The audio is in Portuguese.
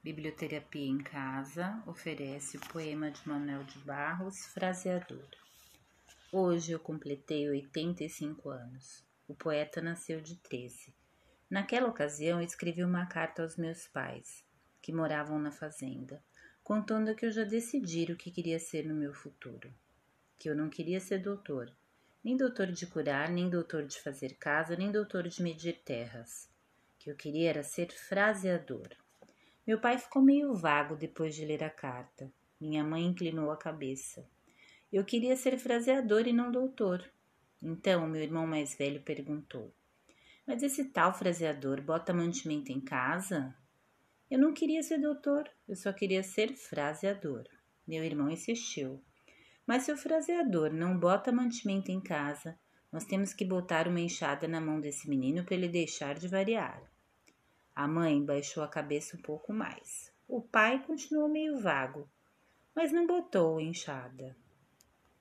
Biblioterapia em Casa oferece o poema de Manuel de Barros, Fraseador. Hoje eu completei 85 anos. O poeta nasceu de 13. Naquela ocasião, escrevi uma carta aos meus pais, que moravam na fazenda, contando que eu já decidira o que queria ser no meu futuro. Que eu não queria ser doutor, nem doutor de curar, nem doutor de fazer casa, nem doutor de medir terras. Que eu queria era ser fraseador meu pai ficou meio vago depois de ler a carta. Minha mãe inclinou a cabeça. Eu queria ser fraseador e não doutor. Então, meu irmão mais velho perguntou: Mas esse tal fraseador bota mantimento em casa? Eu não queria ser doutor, eu só queria ser fraseador. Meu irmão insistiu. Mas se o fraseador não bota mantimento em casa, nós temos que botar uma enxada na mão desse menino para ele deixar de variar. A mãe baixou a cabeça um pouco mais. O pai continuou meio vago, mas não botou enxada.